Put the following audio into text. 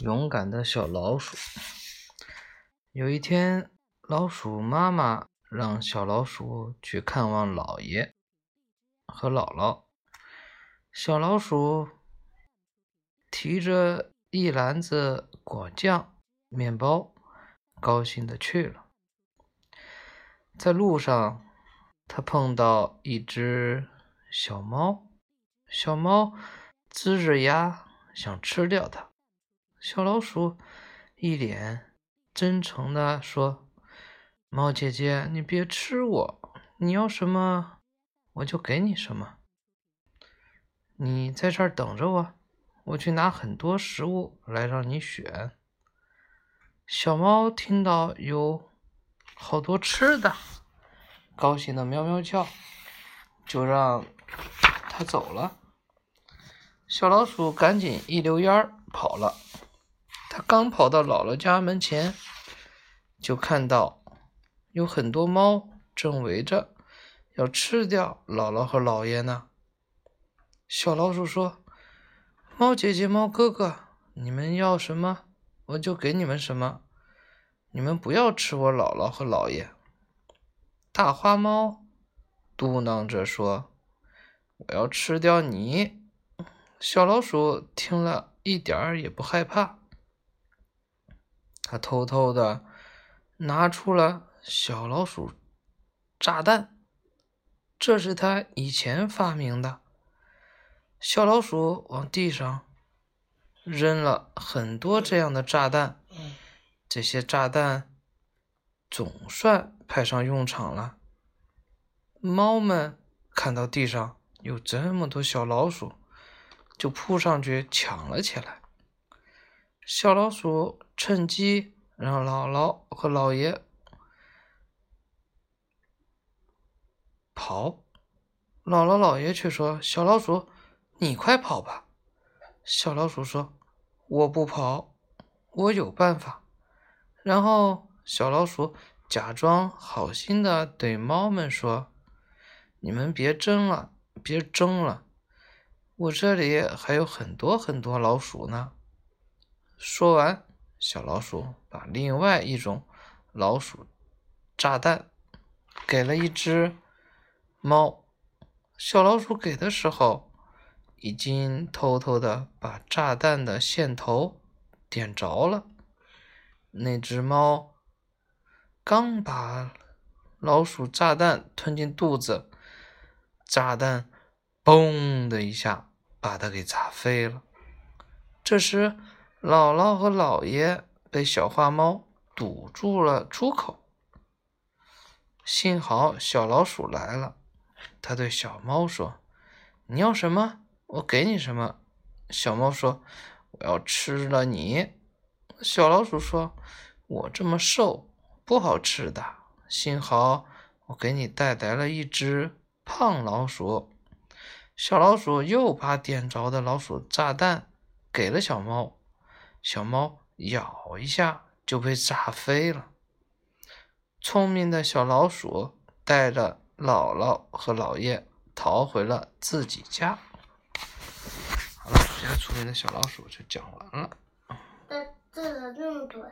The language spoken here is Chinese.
勇敢的小老鼠。有一天，老鼠妈妈让小老鼠去看望姥爷和姥姥。小老鼠提着一篮子果酱、面包，高兴的去了。在路上，它碰到一只小猫，小猫呲着牙想吃掉它。小老鼠一脸真诚的说：“猫姐姐，你别吃我，你要什么我就给你什么。你在这儿等着我，我去拿很多食物来让你选。”小猫听到有好多吃的，高兴的喵喵叫，就让它走了。小老鼠赶紧一溜烟儿跑了。他刚跑到姥姥家门前，就看到有很多猫正围着要吃掉姥姥和姥爷呢。小老鼠说：“猫姐姐、猫哥哥，你们要什么，我就给你们什么。你们不要吃我姥姥和姥爷。”大花猫嘟囔着说：“我要吃掉你。”小老鼠听了一点儿也不害怕。他偷偷的拿出了小老鼠炸弹，这是他以前发明的。小老鼠往地上扔了很多这样的炸弹，这些炸弹总算派上用场了。猫们看到地上有这么多小老鼠，就扑上去抢了起来。小老鼠趁机让姥姥和姥爷跑，姥姥姥爷却说：“小老鼠，你快跑吧。”小老鼠说：“我不跑，我有办法。”然后小老鼠假装好心的对猫们说：“你们别争了，别争了，我这里还有很多很多老鼠呢。”说完，小老鼠把另外一种老鼠炸弹给了一只猫。小老鼠给的时候，已经偷偷的把炸弹的线头点着了。那只猫刚把老鼠炸弹吞进肚子，炸弹“嘣”的一下把它给炸飞了。这时，姥姥和姥爷被小花猫堵住了出口，幸好小老鼠来了。他对小猫说：“你要什么，我给你什么。”小猫说：“我要吃了你。”小老鼠说：“我这么瘦，不好吃的。幸好我给你带来了一只胖老鼠。”小老鼠又把点着的老鼠炸弹给了小猫。小猫咬一下就被炸飞了。聪明的小老鼠带着姥姥和姥爷逃回了自己家。好了，这个聪明的小老鼠就讲完了。这这个那么多。